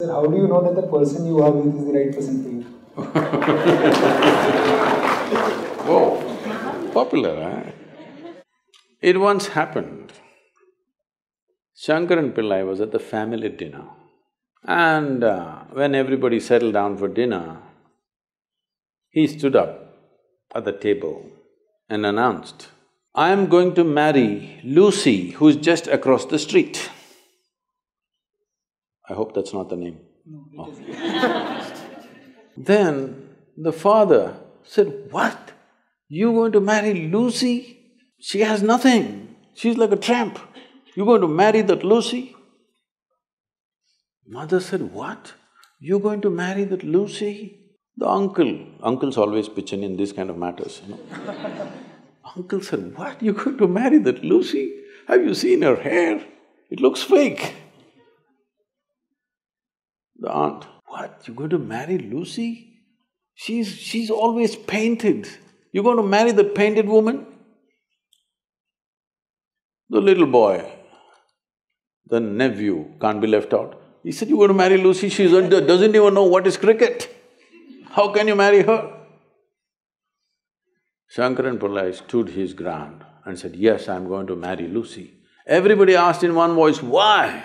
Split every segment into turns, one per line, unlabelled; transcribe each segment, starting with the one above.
Sir, how do you know that the person you are with is the right person for you?
Whoa, popular, eh? It once happened. Shankaran Pillai was at the family dinner. And uh, when everybody settled down for dinner, he stood up at the table and announced, I am going to marry Lucy, who's just across the street. I hope that's not the name. No, oh. then the father said, What? You going to marry Lucy? She has nothing. She's like a tramp. You going to marry that Lucy? Mother said, What? You going to marry that Lucy? The uncle, uncles always pitch in in these kind of matters, you know. uncle said, What? You going to marry that Lucy? Have you seen her hair? It looks fake. The aunt, What? you're going to marry Lucy? She's… she's always painted. You're going to marry the painted woman? The little boy, the nephew can't be left out. He said, you're going to marry Lucy, she doesn't even know what is cricket. How can you marry her? Shankaran Pillai stood his ground and said, yes, I'm going to marry Lucy. Everybody asked in one voice, why?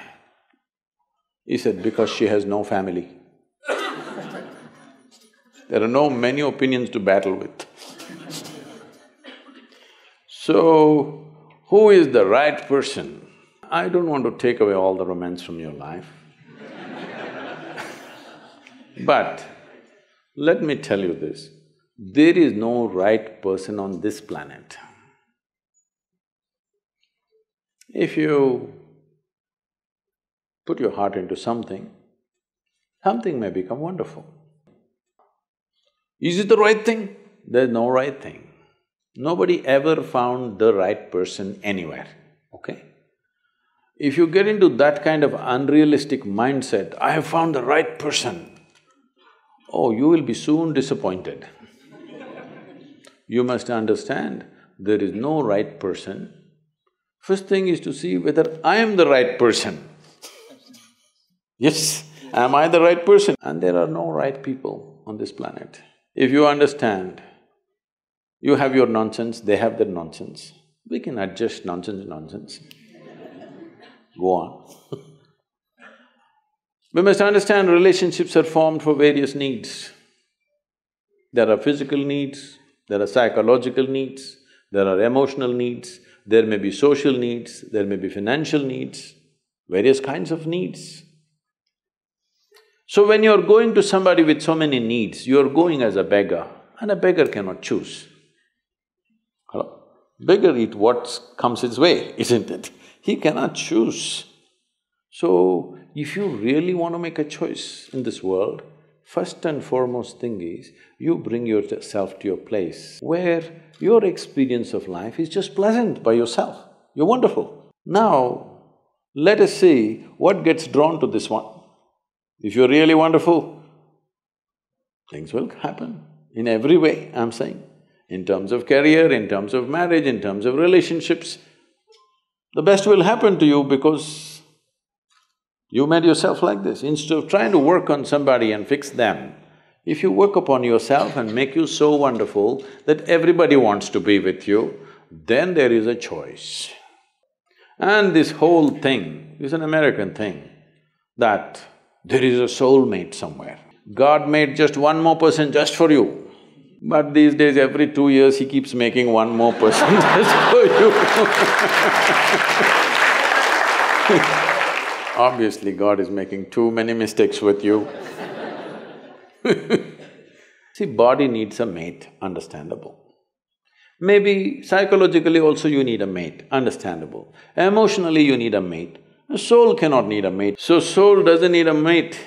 He said, because she has no family. there are no many opinions to battle with. so, who is the right person? I don't want to take away all the romance from your life. But let me tell you this, there is no right person on this planet. If you put your heart into something, something may become wonderful. Is it the right thing? There's no right thing. Nobody ever found the right person anywhere, okay? If you get into that kind of unrealistic mindset, I have found the right person, oh, you will be soon disappointed. you must understand, there is no right person. First thing is to see whether I am the right person. Yes, am I the right person? And there are no right people on this planet. If you understand, you have your nonsense, they have their nonsense, we can adjust nonsense nonsense. Go on We must understand relationships are formed for various needs. There are physical needs, there are psychological needs, there are emotional needs, there may be social needs, there may be financial needs, various kinds of needs. So when you're going to somebody with so many needs, you're going as a beggar, and a beggar cannot choose. Hello? Beggar eat what comes his way, isn't it? He cannot choose. So, if you really want to make a choice in this world, first and foremost thing is, you bring yourself to your place where your experience of life is just pleasant by yourself. You're wonderful. Now, let us see what gets drawn to this one. If you're really wonderful, things will happen in every way, I'm saying. In terms of career, in terms of marriage, in terms of relationships, the best will happen to you because you made yourself like this. Instead of trying to work on somebody and fix them, if you work upon yourself and make you so wonderful that everybody wants to be with you, then there is a choice. And this whole thing is an American thing, that there is a soulmate somewhere. God made just one more person just for you. But these days, every two years, he keeps making one more person just for you Obviously, God is making too many mistakes with you See, body needs a mate, understandable. Maybe psychologically also you need a mate, understandable. Emotionally you need a mate. A soul cannot need a mate. So soul doesn't need a mate.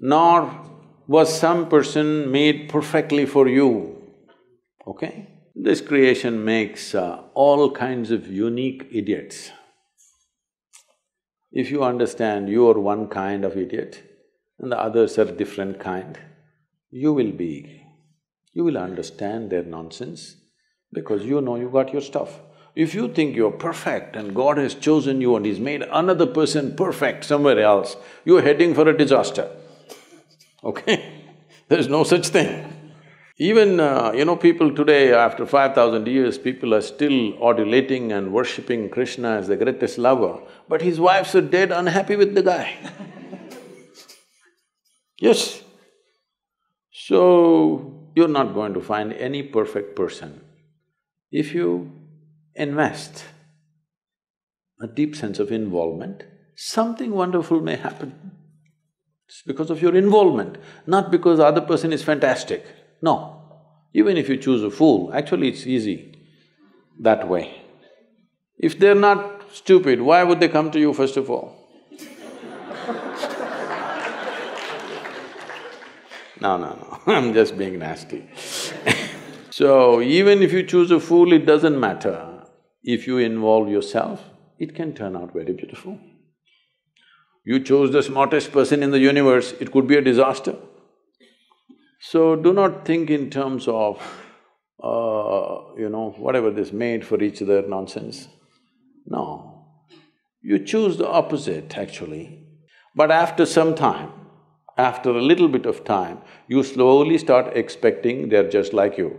Nor was some person made perfectly for you, okay? This creation makes uh, all kinds of unique idiots. If you understand you are one kind of idiot and the others are different kind, you will be… you will understand their nonsense because you know you got your stuff. If you think you're perfect and God has chosen you and He's made another person perfect somewhere else, you're heading for a disaster, okay? There's no such thing. Even, uh, you know, people today, after five thousand years, people are still adulating and worshipping Krishna as the greatest lover, but his wives are dead unhappy with the guy Yes. So, you're not going to find any perfect person. If you invest a deep sense of involvement, something wonderful may happen. It's because of your involvement, not because the other person is fantastic. No. Even if you choose a fool, actually it's easy that way. If they're not stupid, why would they come to you first of all? no, no, no, I'm just being nasty So, even if you choose a fool, it doesn't matter. If you involve yourself, it can turn out very beautiful. You chose the smartest person in the universe, it could be a disaster. So, do not think in terms of, uh, you know, whatever this made for each other nonsense. No. You choose the opposite, actually. But after some time, after a little bit of time, you slowly start expecting they're just like you.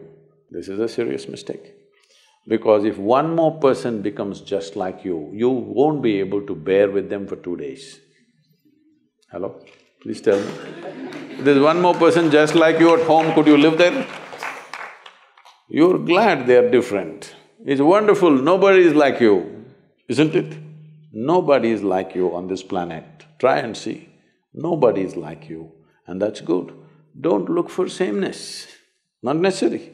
This is a serious mistake. Because if one more person becomes just like you, you won't be able to bear with them for two days. Hello? Please tell me. There's one more person just like you at home, could you live there? You're glad they're different. It's wonderful, nobody is like you, isn't it? Nobody is like you on this planet. Try and see. Nobody is like you, and that's good. Don't look for sameness, not necessary.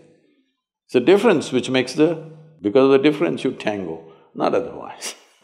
It's the difference which makes the… because of the difference you tango, not otherwise